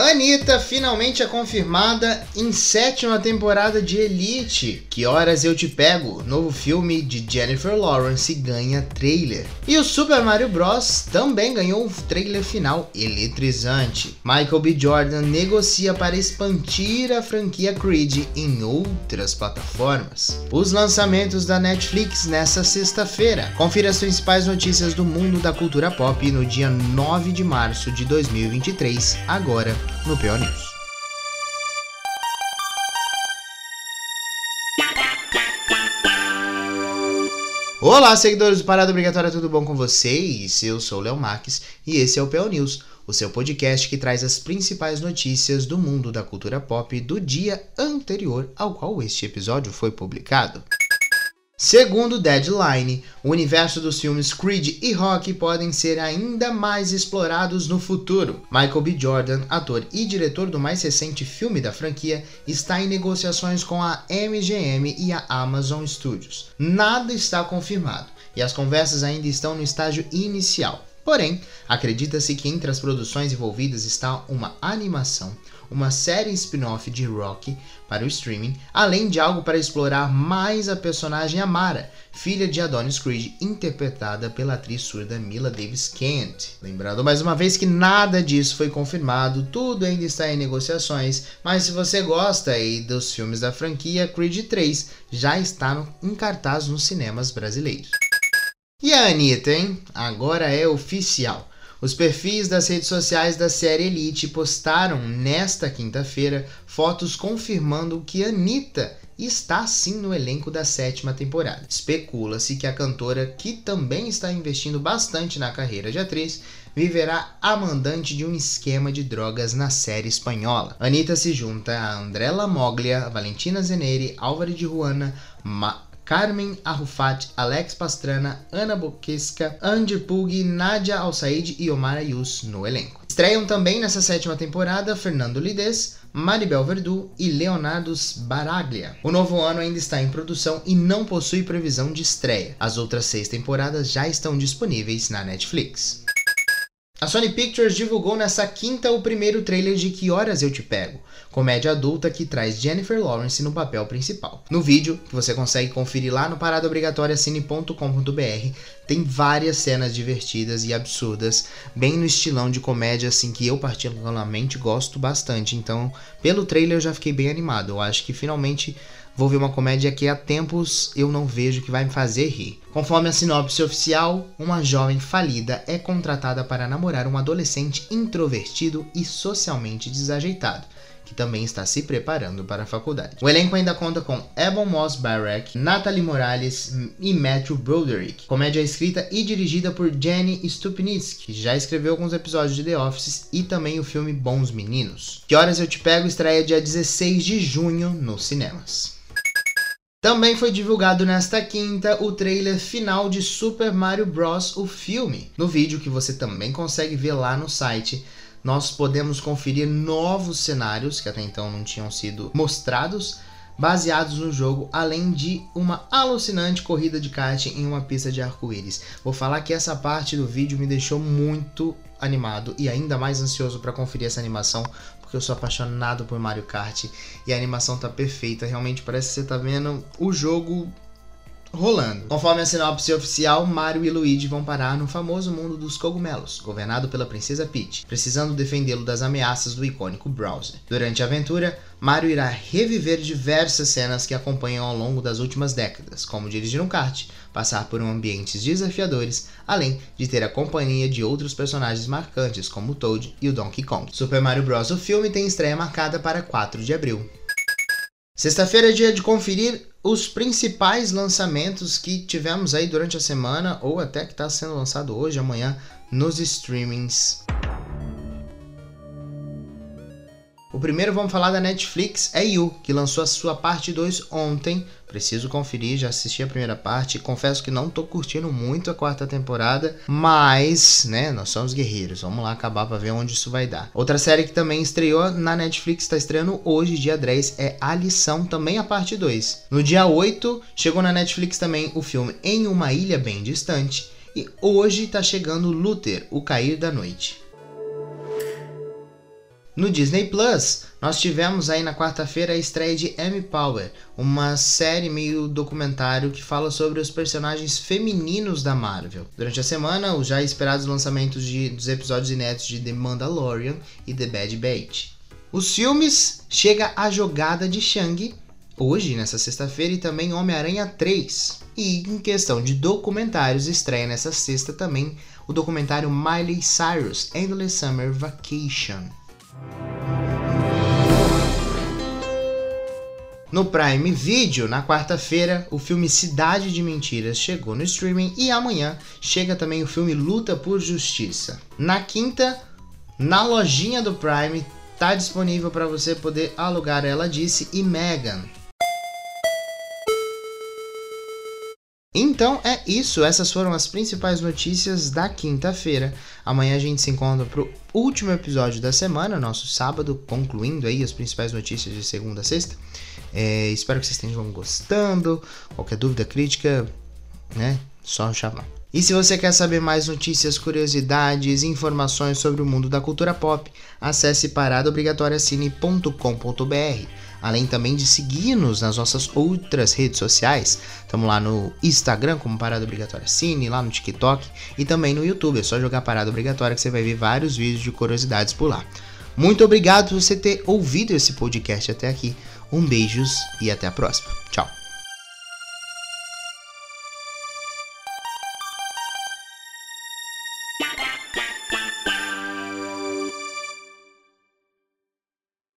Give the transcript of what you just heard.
Anitta finalmente é confirmada em sétima temporada de Elite. Que horas eu te pego? Novo filme de Jennifer Lawrence ganha trailer. E o Super Mario Bros. também ganhou um trailer final eletrizante. Michael B. Jordan negocia para expandir a franquia Creed em outras plataformas. Os lançamentos da Netflix nessa sexta-feira. Confira as principais notícias do mundo da cultura pop no dia 9 de março de 2023, agora no PO News. Olá, seguidores do Parada Obrigatória, tudo bom com vocês? Eu sou o Léo Marques e esse é o PO News, o seu podcast que traz as principais notícias do mundo da cultura pop do dia anterior ao qual este episódio foi publicado. Segundo Deadline, o universo dos filmes Creed e Rock podem ser ainda mais explorados no futuro. Michael B. Jordan, ator e diretor do mais recente filme da franquia, está em negociações com a MGM e a Amazon Studios. Nada está confirmado e as conversas ainda estão no estágio inicial. Porém, acredita-se que entre as produções envolvidas está uma animação, uma série spin-off de Rocky para o streaming, além de algo para explorar mais a personagem Amara, filha de Adonis Creed, interpretada pela atriz surda Mila Davis Kent. Lembrando mais uma vez que nada disso foi confirmado, tudo ainda está em negociações, mas se você gosta aí dos filmes da franquia, Creed 3 já está em cartaz nos cinemas brasileiros. E a Anitta, hein? Agora é oficial. Os perfis das redes sociais da série Elite postaram nesta quinta-feira fotos confirmando que Anitta está sim no elenco da sétima temporada. Especula-se que a cantora, que também está investindo bastante na carreira de atriz, viverá a mandante de um esquema de drogas na série espanhola. Anitta se junta a Andrella Moglia, Valentina Zeneri, Álvaro de Ruana, Ma Carmen Arrufat, Alex Pastrana, Ana Boquesca, Andy Pug, Nadia Alsaid e Omar Ayus no elenco. Estreiam também nessa sétima temporada Fernando Lides, Maribel Verdu e Leonardo Baraglia. O novo ano ainda está em produção e não possui previsão de estreia. As outras seis temporadas já estão disponíveis na Netflix. A Sony Pictures divulgou nessa quinta o primeiro trailer de Que Horas Eu Te Pego, comédia adulta que traz Jennifer Lawrence no papel principal. No vídeo, que você consegue conferir lá no paradaobrigatoriacine.com.br, tem várias cenas divertidas e absurdas, bem no estilão de comédia assim que eu particularmente gosto bastante. Então, pelo trailer eu já fiquei bem animado. Eu acho que finalmente Vou ver uma comédia que há tempos eu não vejo que vai me fazer rir. Conforme a sinopse oficial, uma jovem falida é contratada para namorar um adolescente introvertido e socialmente desajeitado, que também está se preparando para a faculdade. O elenco ainda conta com Ebon Moss Barack, Natalie Morales e Matthew Broderick. Comédia escrita e dirigida por Jenny Stupnitz, que já escreveu alguns episódios de The Office e também o filme Bons Meninos. Que Horas Eu Te Pego estreia dia 16 de junho nos cinemas. Também foi divulgado nesta quinta o trailer final de Super Mario Bros. o filme. No vídeo que você também consegue ver lá no site, nós podemos conferir novos cenários que até então não tinham sido mostrados, baseados no jogo, além de uma alucinante corrida de kart em uma pista de arco-íris. Vou falar que essa parte do vídeo me deixou muito animado e ainda mais ansioso para conferir essa animação, porque eu sou apaixonado por Mario Kart e a animação tá perfeita. Realmente parece que você tá vendo o jogo rolando. Conforme a sinopse oficial, Mario e Luigi vão parar no famoso mundo dos cogumelos, governado pela princesa Peach, precisando defendê-lo das ameaças do icônico Browser. Durante a aventura, Mario irá reviver diversas cenas que acompanham ao longo das últimas décadas, como dirigir um kart, passar por ambientes desafiadores, além de ter a companhia de outros personagens marcantes como o Toad e o Donkey Kong. Super Mario Bros. o filme tem estreia marcada para 4 de abril. Sexta-feira é dia de conferir os principais lançamentos que tivemos aí durante a semana ou até que está sendo lançado hoje, amanhã, nos streamings. O primeiro vamos falar da Netflix, é You, que lançou a sua parte 2 ontem. Preciso conferir, já assisti a primeira parte. Confesso que não tô curtindo muito a quarta temporada, mas, né, nós somos guerreiros. Vamos lá acabar para ver onde isso vai dar. Outra série que também estreou na Netflix, está estreando hoje, dia 10, é A Lição, também a parte 2. No dia 8, chegou na Netflix também o filme Em uma Ilha Bem Distante. E hoje está chegando Luther, O Cair da Noite. No Disney Plus, nós tivemos aí na quarta-feira a estreia de Amy Power, uma série meio documentário que fala sobre os personagens femininos da Marvel. Durante a semana, os já esperados lançamentos de, dos episódios inéditos de The Mandalorian e The Bad Batch. Os filmes chega a jogada de Shang hoje, nessa sexta-feira, e também Homem-Aranha 3. E em questão de documentários, estreia nessa sexta também o documentário Miley Cyrus Endless Summer Vacation. No Prime Video, na quarta-feira, o filme Cidade de Mentiras chegou no streaming e amanhã chega também o filme Luta por Justiça. Na quinta, na lojinha do Prime, tá disponível para você poder alugar Ela Disse e Megan. Então é isso, essas foram as principais notícias da quinta-feira. Amanhã a gente se encontra pro último episódio da semana, nosso sábado, concluindo aí as principais notícias de segunda a sexta. É, espero que vocês estejam gostando. Qualquer dúvida, crítica, né? Só chamar. E se você quer saber mais notícias, curiosidades, informações sobre o mundo da cultura pop, acesse paradaobrigatoriacine.com.br. Além também de seguir-nos nas nossas outras redes sociais. Estamos lá no Instagram como Parada Obrigatória Cine, lá no TikTok e também no YouTube. É só jogar Parada Obrigatória que você vai ver vários vídeos de curiosidades por lá. Muito obrigado por você ter ouvido esse podcast até aqui. Um beijos e até a próxima. Tchau.